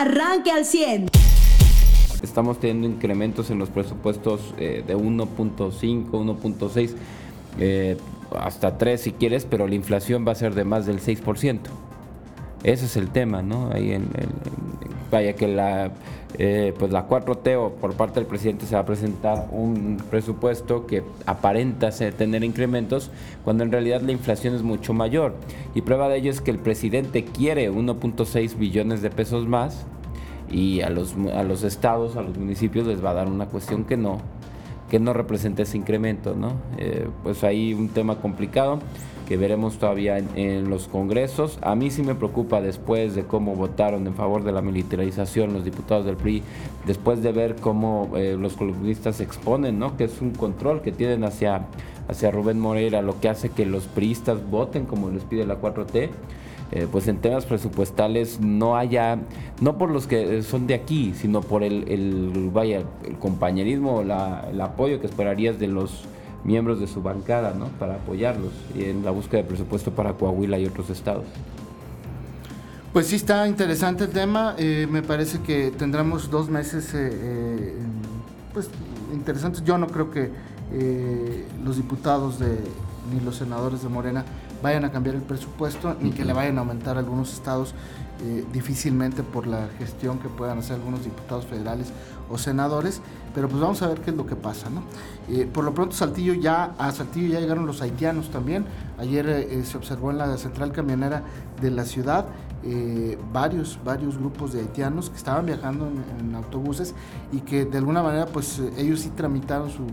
arranque al 100. Estamos teniendo incrementos en los presupuestos eh, de 1.5, 1.6, eh, hasta 3 si quieres, pero la inflación va a ser de más del 6%. Ese es el tema, ¿no? Vaya que la eh, pues la 4T o por parte del presidente se va a presentar un presupuesto que aparenta tener incrementos cuando en realidad la inflación es mucho mayor. Y prueba de ello es que el presidente quiere 1.6 billones de pesos más y a los, a los estados, a los municipios les va a dar una cuestión que no, que no representa ese incremento, ¿no? Eh, pues ahí un tema complicado que veremos todavía en, los congresos. A mí sí me preocupa después de cómo votaron en favor de la militarización los diputados del PRI, después de ver cómo eh, los columnistas exponen, ¿no? que es un control que tienen hacia, hacia Rubén Moreira, lo que hace que los priistas voten como les pide la 4T. Eh, pues en temas presupuestales no haya, no por los que son de aquí, sino por el, vaya, el compañerismo, la, el apoyo que esperarías de los miembros de su bancada, ¿no? Para apoyarlos y en la búsqueda de presupuesto para Coahuila y otros estados. Pues sí, está interesante el tema. Eh, me parece que tendremos dos meses eh, pues, interesantes. Yo no creo que los diputados de, ni los senadores de Morena vayan a cambiar el presupuesto ni que le vayan a aumentar algunos estados difícilmente por la gestión que puedan hacer algunos diputados federales o senadores, pero pues vamos a ver qué es lo que pasa, ¿no? Eh, por lo pronto Saltillo ya, a Saltillo ya llegaron los haitianos también, ayer eh, se observó en la central camionera de la ciudad eh, varios, varios grupos de haitianos que estaban viajando en, en, autobuses y que de alguna manera pues ellos sí tramitaron su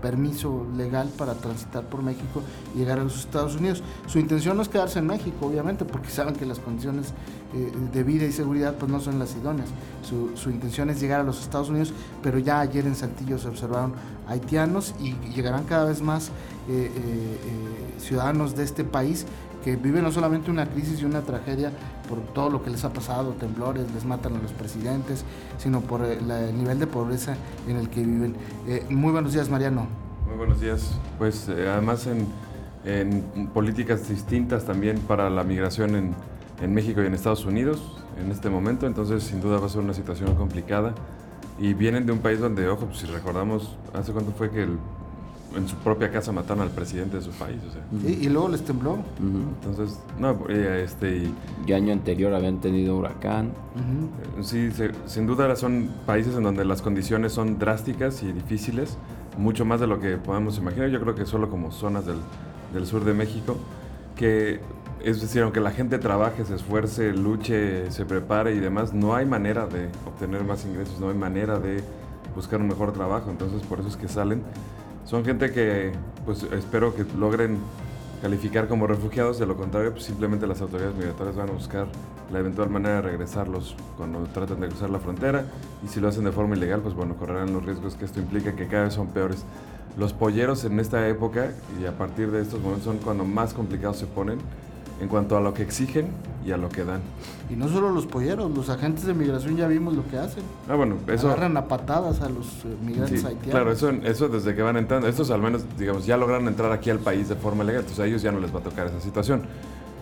permiso legal para transitar por México y llegar a los Estados Unidos. Su intención no es quedarse en México, obviamente, porque saben que las condiciones eh, de vida y seguridad pues no son las idóneas. Su, intención es llegar a los Estados Unidos, pero ya ayer en Saltillo se observaron haitianos y llegarán cada vez más eh, eh, ciudadanos de este país que viven no solamente una crisis y una tragedia por todo lo que les ha pasado, temblores, les matan a los presidentes, sino por el, nivel de pobreza en el que viven. muy buenos días, Mariano. Muy buenos días. Pues además en, en políticas distintas también para la migración en, en México y en Estados Unidos en este momento, entonces sin duda va a ser una situación complicada. Y vienen de un país donde, ojo, pues, si recordamos, ¿hace cuánto fue que en su propia casa mataron al presidente de su país? O sea. y, luego les tembló. Entonces, no, este... Y, y, año anterior habían tenido huracán. Eh, sí, sin duda son países en donde las condiciones son drásticas y difíciles, mucho más de lo que podemos imaginar. Yo creo que solo como zonas del, del sur de México, que es decir, aunque la gente trabaje, se esfuerce, luche, se prepare y demás, no hay manera de obtener más ingresos, no hay manera de buscar un mejor trabajo. Entonces, por eso es que salen. Son gente que, pues, espero que logren calificar como refugiados. De lo contrario, pues, simplemente las autoridades migratorias van a buscar la eventual manera de regresarlos cuando tratan de cruzar la frontera. Y si lo hacen de forma ilegal, pues, bueno, correrán los riesgos que esto implica, que cada vez son peores. Los polleros en esta época y a partir de estos momentos son cuando más complicados se ponen en cuanto a lo que exigen y a lo que dan. Y no solo los polleros, los agentes de migración ya vimos lo que hacen. Ah, bueno, eso... Agarran a patadas a los eh, migrantes haitianos. Claro, eso, eso desde que van entrando, estos al menos, digamos, ya lograron entrar aquí al país de forma legal, entonces a ellos ya no les va a tocar esa situación.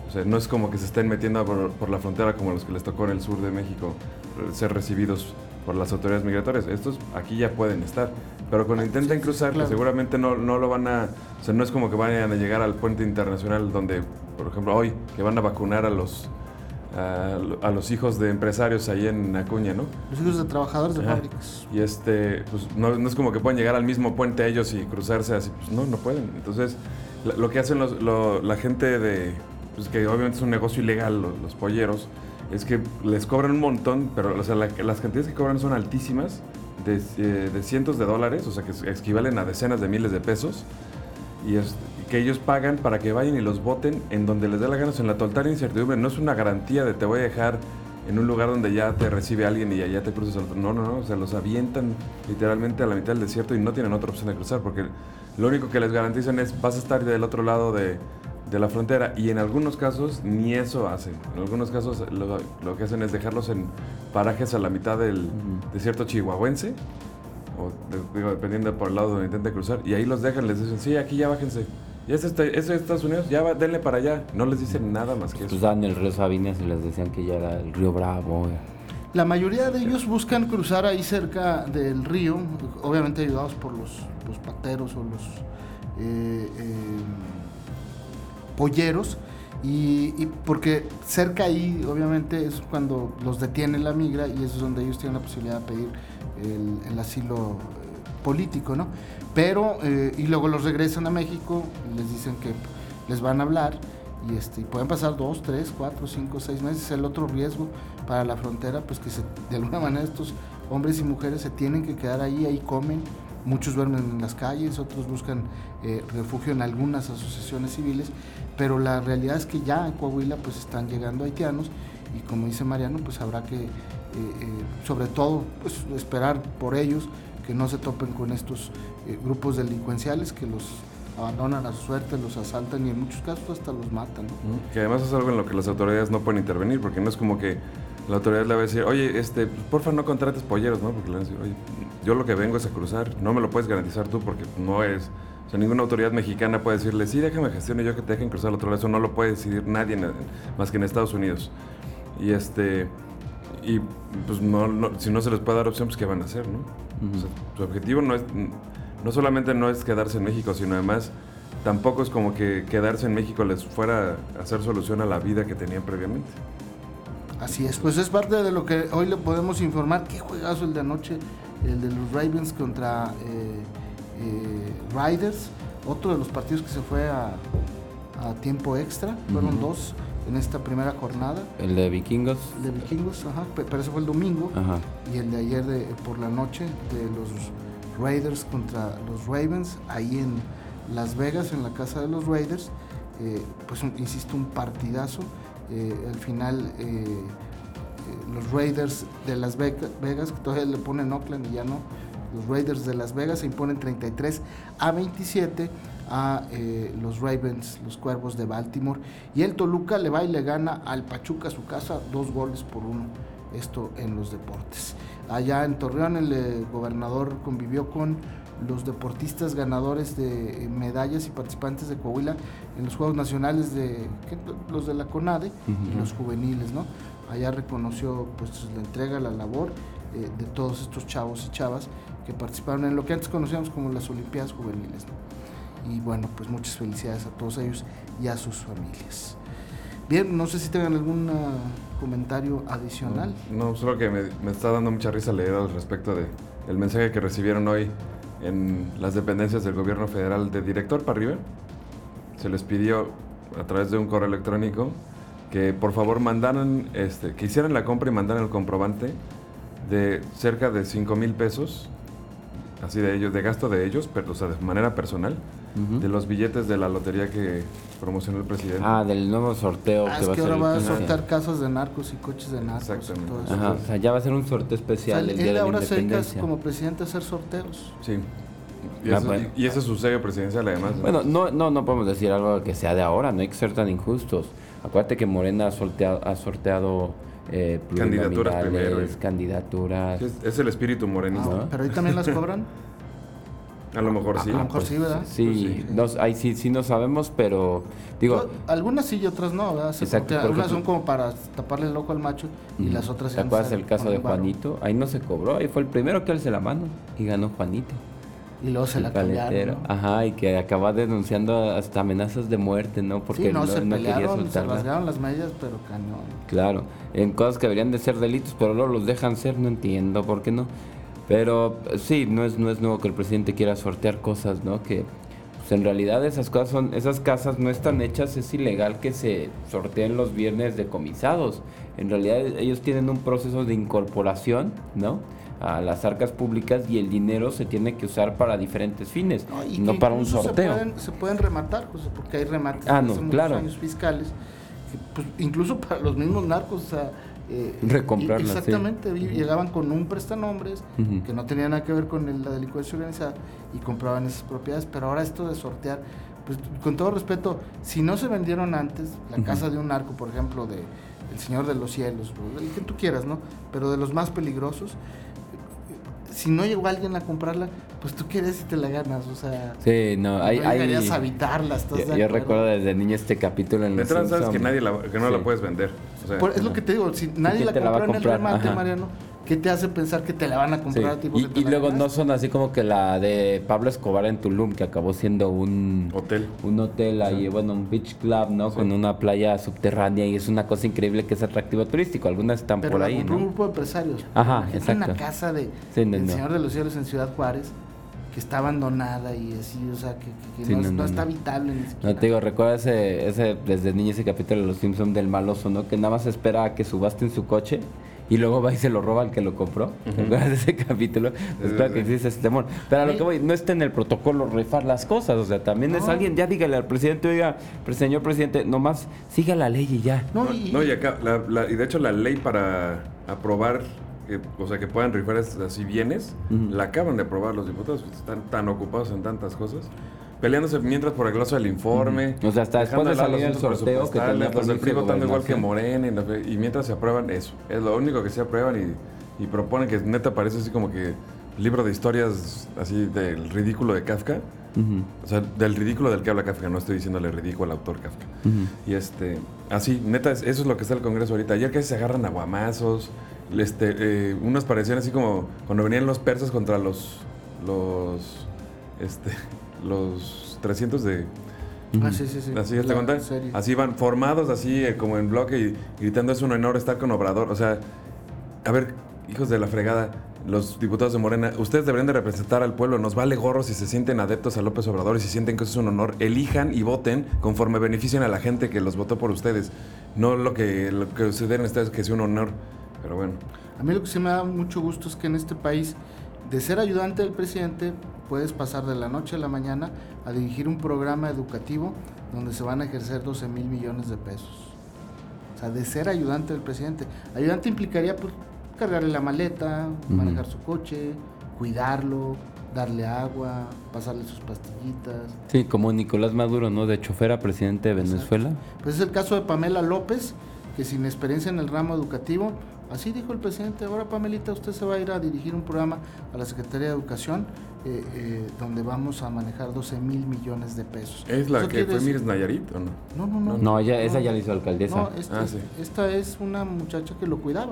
O sea, no es como que se estén metiendo por, la frontera como los que les tocó en el sur de México eh, ser recibidos por las autoridades migratorias. Estos aquí ya pueden estar, pero cuando intenten cruzar, seguramente no, no lo van a... O sea, no es como que vayan a llegar al puente internacional donde por ejemplo, hoy, que van a vacunar a los, a, los hijos de empresarios ahí en Acuña, ¿no? Los hijos de trabajadores de fábricas. Y este, pues no, es como que puedan llegar al mismo puente ellos y cruzarse así, pues no, no pueden. Entonces, lo que hacen la gente de, pues que obviamente es un negocio ilegal, los, polleros, es que les cobran un montón, pero o sea, las cantidades que cobran son altísimas, de, eh, de, cientos de dólares, o sea, que equivalen a decenas de miles de pesos. Y, que ellos pagan para que vayan y los voten en donde les dé la gana, en la total incertidumbre. No es una garantía de te voy a dejar en un lugar donde ya te recibe alguien y allá te cruzas al otro. No, no, no, o sea, los avientan literalmente a la mitad del desierto y no tienen otra opción de cruzar porque lo único que les garantizan es vas a estar del otro lado de, de la frontera y en algunos casos ni eso hacen. En algunos casos lo, que hacen es dejarlos en parajes a la mitad del desierto chihuahuense o dependiendo por el lado donde intenten cruzar y ahí los dejan, les dicen, sí, aquí ya bájense. Y es, este, es Estados Unidos, ya va, denle para allá. No les dicen nada más que eso. Pues dan el río Sabinas y les decían que ya era el río Bravo. La mayoría de ellos buscan cruzar ahí cerca del río, obviamente ayudados por los, los pateros o los eh, eh, polleros, y, porque cerca ahí, obviamente, es cuando los detiene la migra y eso es donde ellos tienen la posibilidad de pedir el, asilo eh, político, ¿no? Pero, eh, y luego los regresan a México, les dicen que les van a hablar y, este, pueden pasar dos, tres, cuatro, cinco, seis meses. El otro riesgo para la frontera, pues que se, de alguna manera estos hombres y mujeres se tienen que quedar ahí, ahí comen. Muchos duermen en las calles, otros buscan eh, refugio en algunas asociaciones civiles, pero la realidad es que ya en Coahuila pues están llegando haitianos y como dice Mariano, pues habrá que, eh, eh, sobre todo, pues esperar por ellos que no se topen con estos grupos delincuenciales que los abandonan a su suerte, los asaltan y en muchos casos hasta los matan. Que además es algo en lo que las autoridades no pueden intervenir, porque no es como que la autoridad le va a decir, oye, este, porfa no contrates polleros, ¿no? Porque le van a decir, oye, yo lo que vengo es a cruzar, no me lo puedes garantizar tú porque no es... O sea, ninguna autoridad mexicana puede decirle, sí, déjame gestionar yo que te dejen cruzar al otro lado. Eso no lo puede decidir nadie en- más que en Estados Unidos. Y este... Y pues no, no- si no se les puede dar opción, pues ¿qué van a hacer, no? O sea, su objetivo no es... No solamente no es quedarse en México, sino además tampoco es como que quedarse en México les fuera a hacer solución a la vida que tenían previamente. Así es, pues es parte de lo que hoy le podemos informar. Qué juegazo el de anoche, el de los Ravens contra eh, eh, Riders. Otro de los partidos que se fue a, a tiempo extra. Fueron dos en esta primera jornada. El de vikingos. El de Vikingos, ajá, pe- pero ese fue el domingo. Ajá. Y el de ayer de, por la noche de los Raiders contra los Ravens, ahí en Las Vegas, en la casa de los Raiders. Eh, pues insisto, un partidazo. Eh, al final eh, eh, los Raiders de Las Vega- Vegas, que todavía le ponen Oakland y ya no, los Raiders de Las Vegas se imponen 33 a 27 a eh, los Ravens, los Cuervos de Baltimore. Y el Toluca le va y le gana al Pachuca a su casa dos goles por uno. Esto en los deportes. Allá en Torreón el eh, gobernador convivió con los deportistas ganadores de eh, medallas y participantes de Coahuila en los Juegos Nacionales de los de la CONADE y los juveniles, ¿no? Allá reconoció pues la entrega, la labor eh, de todos estos chavos y chavas que participaron en lo que antes conocíamos como las Olimpiadas Juveniles, ¿no? Y bueno, pues muchas felicidades a todos ellos y a sus familias. Bien, no sé si tengan algún ah, comentario adicional. No, solo que me, está dando mucha risa leer al respecto de mensaje que recibieron hoy en las dependencias del gobierno federal de director para arriba. Se les pidió a través de un correo electrónico que por favor mandaran, este, que hicieran la compra y mandaran el comprobante de cerca de 5 mil pesos, así de ellos, de gasto de ellos, pero o sea, de manera personal, De los billetes de la lotería que promocionó el presidente. Ah, del nuevo sorteo Ah, que es va a que ser ahora va a 15. soltar casas de narcos y coches de narcos. y Exactamente. todo eso. Ajá, o sea, ya va a ser un sorteo O sea, especial el él día de la ahora se dedica como presidente a hacer sorteos. Sí. Y, Ah, eso- bueno. y ese es su sello presidencial además. ¿no? Bueno, no, no, no podemos decir algo que sea de ahora, no hay que ser tan injustos. Acuérdate que Morena ha sorteado, ha sorteado eh, Candidaturas primero, candidaturas. Es, es el espíritu morenista. Ah, pero ahí también las cobran. A lo mejor sí. a lo mejor sí, ¿verdad? Sí, Pues sí. no- ahí sí, sí no sabemos, pero digo, No, algunas sí y otras no, ¿verdad? Se Exacto, sortean. por Algunas son como para taparle el ojo al macho y las otras ¿te acuerdas el caso de. Juanito? Ahí no se cobró, ahí fue el primero que alce la mano y ganó Juanito. Y luego se el la cambiaron. ¿no? Ajá, y que acaba denunciando hasta amenazas de muerte, ¿no? Porque sí, no, se no quería pelearon, se soltarla. rasgaron las medias, pero cañón. Claro, en cosas que deberían de ser delitos, pero luego los dejan ser, no entiendo por qué no. Pero eh, sí, no es, no es nuevo que el presidente quiera sortear cosas, ¿no? Que pues, en realidad esas cosas son, esas casas no están hechas, es ilegal que se sorteen los viernes decomisados. En realidad ellos tienen un proceso de incorporación, ¿no? A las arcas públicas y el dinero se tiene que usar para diferentes fines, No, y no para un sorteo. Se pueden, se pueden rematar, José, porque hay remates Ah, no, hace muchos claro. años fiscales. que, pues, incluso para los mismos narcos, o sea, eh, Recomprarlas, sí. Exactamente, vi- llegaban con un prestanombres que no tenía nada que ver con el- la delincuencia organizada y compraban esas propiedades. Pero ahora esto de sortear, pues con todo respeto, si no se vendieron antes, la casa de un narco, por ejemplo, de El Señor de los Cielos, el que tú quieras, ¿no? Pero de los más peligrosos, si no llegó alguien a comprarla, pues tú quieres y te la ganas, o sea, Sí, no, hay... no hay habitarla, ¿estás yo, de recuerdo desde niño este capítulo en De Los entrada sabes que nadie la, que no la Sí. puedes vender. O sea, Por- es lo que te digo, si nadie la te la va a compró en el comprar? remate, Ajá. Mariano, ¿qué te hace pensar que te la van a Sí. comprar a ti? Y, y luego no son así como que la de Pablo Escobar en Tulum, que acabó siendo un Hotel. un hotel ahí, bueno, un beach club, ¿no? Con una playa subterránea y es una cosa increíble que es atractivo turístico. Algunas están Pero por la ahí, compró un grupo de empresarios. Ajá, Imagínate Una exacto. casa de, Sí, no, del no. Señor de los Cielos en Ciudad Juárez que está abandonada y así, o sea, que, que- que Sí, no, no, es- no no, está habitable ni siquiera. No te digo, recuerda ese, ese, desde niño ese capítulo de Los Simpsons del maloso, ¿no? Que nada más espera a que subasten su coche y luego va y se lo roba al que lo compró. ¿Te acuerdas de ese capítulo? Pues claro que existe ese temor. Pero a lo que voy, no está en el protocolo rifar las cosas. O sea, también es alguien, ya dígale al presidente, oiga, señor presidente, nomás siga la ley y ya. No, No, y, no, y acá, la- la- y de hecho la ley para aprobar, que, o sea, que puedan rifar así bienes, Ujú. la acaban de aprobar los diputados, pues, están tan ocupados en tantas cosas, peleándose mientras por el glaso del informe. Ujú. O sea, hasta después de salir el sorteo que tenía los del PRI votando igual que. Morena, y, la y mientras se aprueban eso, es lo único que se aprueban y, y proponen que neta parece así como que libro de historias así del ridículo de Kafka. Ujú, O sea, del ridículo del que habla Kafka, no estoy diciéndole ridículo al autor Kafka. ujú. Y este, así, neta, es- eso es lo que está el Congreso ahorita. Ayer casi se agarran a guamazos. Este, eh, unos parecían así como cuando venían los persas contra los, los, este, los 300 de, Ah, sí, sí, sí. así, ¿te. Así van formados, así eh, como en bloque y gritando es un honor estar con Obrador. O sea, a ver, hijos de la fregada, los diputados de Morena, ustedes deberían de representar al pueblo. Nos vale gorro si se sienten adeptos a López Obrador y si sienten que eso es un honor. Elijan y voten conforme beneficien a la gente que los votó por ustedes. No lo que, lo que ustedes que es un honor. Pero bueno. A mí lo que sí me da mucho gusto es que en este país, de ser ayudante del presidente, puedes pasar de la noche a la mañana a dirigir un programa educativo donde se van a ejercer 12 mil millones de pesos. O sea, de ser ayudante del presidente. Ayudante implicaría pues, cargarle la maleta, manejar su coche, cuidarlo, darle agua, pasarle sus pastillitas. Sí, como Nicolás Maduro, ¿no? De chofer a presidente de Venezuela. Pues es el caso de Pamela López, que sin experiencia en el ramo educativo, así dijo el presidente, ahora Pamelita, usted se va a ir a dirigir un programa a la Secretaría de Educación, eh, eh, donde vamos a manejar 12 mil millones de pesos. ¿Es la que fue Mirs Nayarit o no? No, no, no. No, ella, esa ya la hizo alcaldesa. No, esta, Ah, sí. esta es una muchacha que lo cuidaba.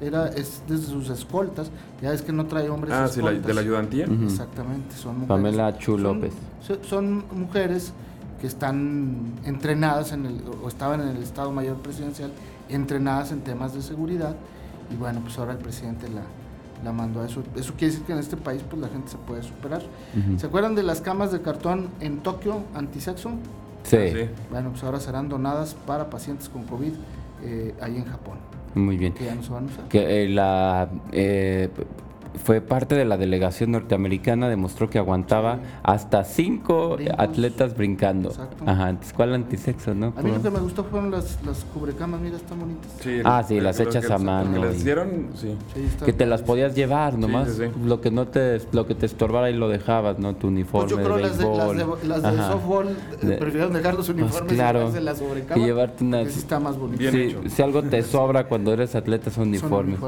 Era, es desde sus escoltas. Ya es que no trae hombres Ah, sí, la, escoltas. de la ayudantía. Exactamente, son mujeres. Pamela Chu Son- López. so- Son, mujeres que están entrenadas en el, o estaban en el Estado Mayor Presidencial, entrenadas en temas de seguridad, y bueno, pues ahora el presidente la, la mandó a eso. Eso quiere decir que en este país pues la gente se puede superar. ¿Se acuerdan de las camas de cartón en Tokio antisexo? Sí, Ah, sí. Bueno, pues ahora serán donadas para pacientes con COVID eh, ahí en Japón, muy bien. que ya no se van a usar. Que eh, la eh, fue parte de la delegación norteamericana, demostró que aguantaba Sí. hasta cinco Brincos. atletas brincando. Exacto. Ajá, entonces, ¿cuál antisexo, no? A mí lo que me gustó fueron las, las cubrecamas, mira, están bonitas. Sí, Ah, sí, las hechas a mano Que les y- dieron, sí. Que te las podías llevar nomás, sí, sí. lo que no te lo que te estorbara y lo dejabas, ¿no? Tu uniforme Pues yo creo de las de, las béisbol. de, las de Ajá. softball eh, De- prefirieron dejar los uniformes claro. y llevarse la sobrecama. Y llevarte una- está más bonito. Bien Sí, hecho. si algo te sobra cuando eres atleta son uniformes.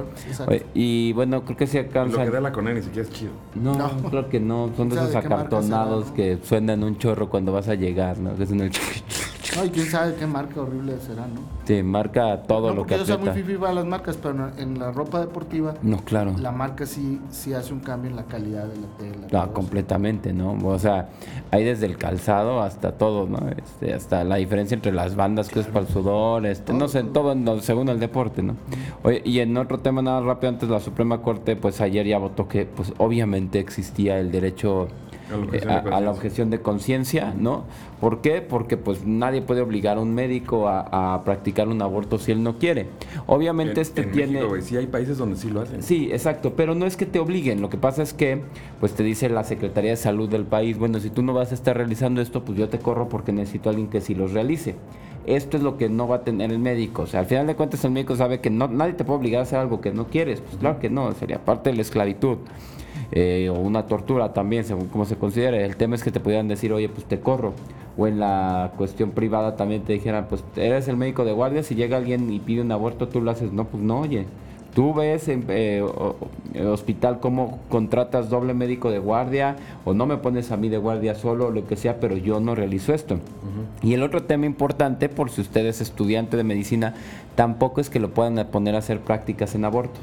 Oye, y bueno, creo que sí Lo que alcanzan. da la CONE ni siquiera es chido. No, No. creo que no. Son de ¿Sabe esos acartonados que suenan un chorro cuando vas a llegar, ¿no? Que es en el... No, y quién sabe qué marca horrible será, ¿no? Te marca todo no lo que porque yo muy aprieta. fifi para las marcas, pero en, la ropa deportiva, No, claro. la marca sí, sí hace un cambio en la calidad de la tela. No, todo eso. completamente, ¿no? O sea, hay desde el calzado hasta todo, ¿no? Este, hasta la diferencia entre las bandas que es para el sudor, este, no sé, todo en lo- según el deporte, ¿no? Oye, y en otro tema nada rápido, antes la Suprema Corte, pues ayer ya votó que, pues obviamente existía el derecho A la eh, objeción a, de a la conciencia. objeción de conciencia, ¿no? ¿Por qué? Porque pues nadie puede obligar a un médico a, a practicar un aborto si él no quiere. Obviamente En- este en tiene... México, sí hay países donde sí lo hacen. Sí, exacto, pero no es que te obliguen, lo que pasa es que pues te dice la Secretaría de Salud del país, bueno, si tú no vas a estar realizando esto, pues yo te corro porque necesito a alguien que sí los realice. Esto es lo que no va a tener el médico, o sea, al final de cuentas el médico sabe que no nadie te puede obligar a hacer algo que no quieres, pues claro que no, sería parte de la esclavitud. Eh, o una tortura también, según como se considere. El tema es que te pudieran decir, oye, pues te corro. O en la cuestión privada también te dijeran, pues eres el médico de guardia, si llega alguien y pide un aborto, tú lo haces. No, pues no, oye. Tú ves en eh, el hospital cómo contratas doble médico de guardia o no me pones a mí de guardia solo lo que sea, pero yo no realizo esto. Y el otro tema importante, por si usted es estudiante de medicina, tampoco es que lo puedan poner a hacer prácticas en abortos.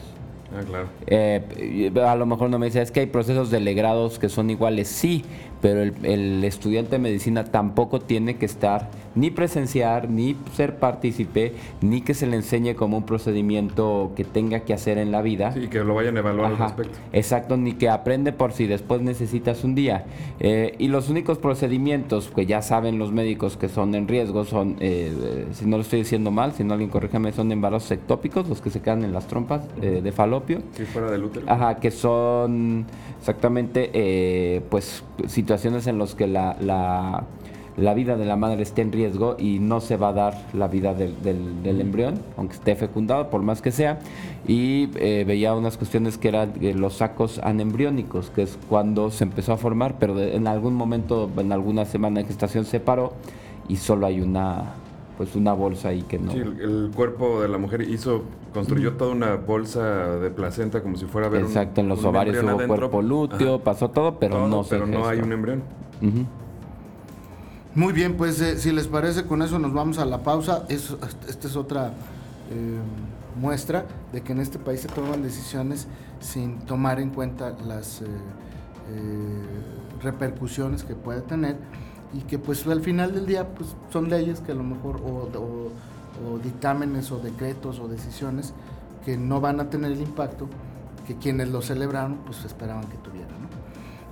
Ah, claro. Eh, a lo mejor no me dice, es que hay procesos delegrados que son iguales, sí, pero el, estudiante de medicina tampoco tiene que estar ni presenciar, ni ser partícipe, ni que se le enseñe como un procedimiento que tenga que hacer en la vida. Sí, que lo vayan a evaluar al respecto. Exacto, ni que aprende por si después necesitas un día. Eh, y los únicos procedimientos que ya saben los médicos que son en riesgo son, eh, si no lo estoy diciendo mal, si no alguien corríjame, son embarazos ectópicos, los que se quedan en las trompas eh, de falopio. Sí, fuera del útero. Ajá, que son exactamente, pues, situaciones en las que la, la, vida de la madre esté en riesgo y no se va a dar la vida del, del, embrión, aunque esté fecundado, por más que sea. Y eh, veía unas cuestiones que eran eh, los sacos anembriónicos, que es cuando se empezó a formar, pero en algún momento, en alguna semana de gestación se paró y solo hay una pues una bolsa ahí que no. Sí, el, cuerpo de la mujer hizo, construyó toda una bolsa de placenta como si fuera a ver Exacto, en los ovarios hubo cuerpo lúteo, pasó todo, pero no Pero no hay un embrión. Muy bien, pues eh, si les parece, con eso nos vamos a la pausa. Es, esta es otra eh, muestra de que en este país se toman decisiones sin tomar en cuenta las eh, repercusiones que puede tener y que pues al final del día pues son leyes que a lo mejor o, dictámenes o decretos o decisiones que no van a tener el impacto que quienes lo celebraron pues esperaban que tuvieran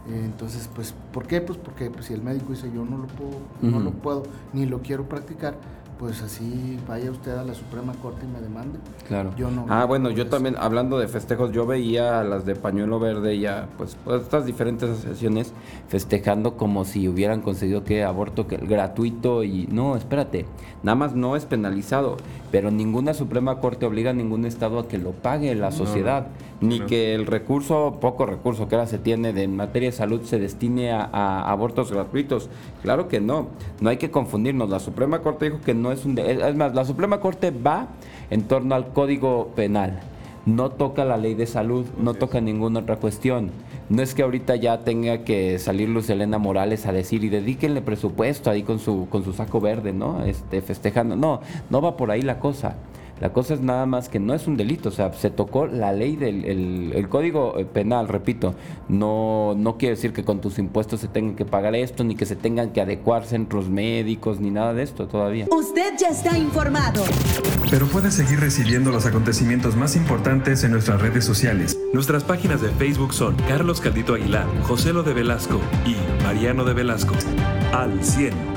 entonces pues ¿por qué? pues porque pues, si el médico dice yo no lo puedo no lo puedo ni lo quiero practicar pues así vaya usted a la Suprema Corte y me demande. Claro. Yo no. Ah, bueno, yo también, hablando de festejos, yo veía a las de pañuelo verde ya, pues, pues, estas diferentes asociaciones festejando como si hubieran conseguido que aborto que, gratuito y no, espérate, nada más no es penalizado, pero ninguna Suprema Corte obliga a ningún Estado a que lo pague la sociedad, ni que el recurso, poco recurso que ahora se tiene de, en materia de salud se destine a, a abortos gratuitos. Claro que no, no hay que confundirnos. La Suprema Corte dijo que no es un... Es más, la Suprema Corte va en torno al Código Penal. No toca la ley de salud, no toca ninguna otra cuestión. No es que ahorita ya tenga que salir Luz Elena Morales a decir y dedíquenle presupuesto ahí con su, con su saco verde, ¿no? Este, festejando. No, no va por ahí la cosa. La cosa es nada más que no es un delito, o sea, se tocó la ley del el, código eh, penal, repito, no, no quiere decir que con tus impuestos se tengan que pagar esto, ni que se tengan que adecuar centros médicos, ni nada de esto todavía. Usted ya está informado. Pero puede seguir recibiendo los acontecimientos más importantes en nuestras redes sociales. Nuestras páginas de Facebook son Carlos Caldito Aguilar, José Lo de Velasco y Mariano de Velasco. Al 100.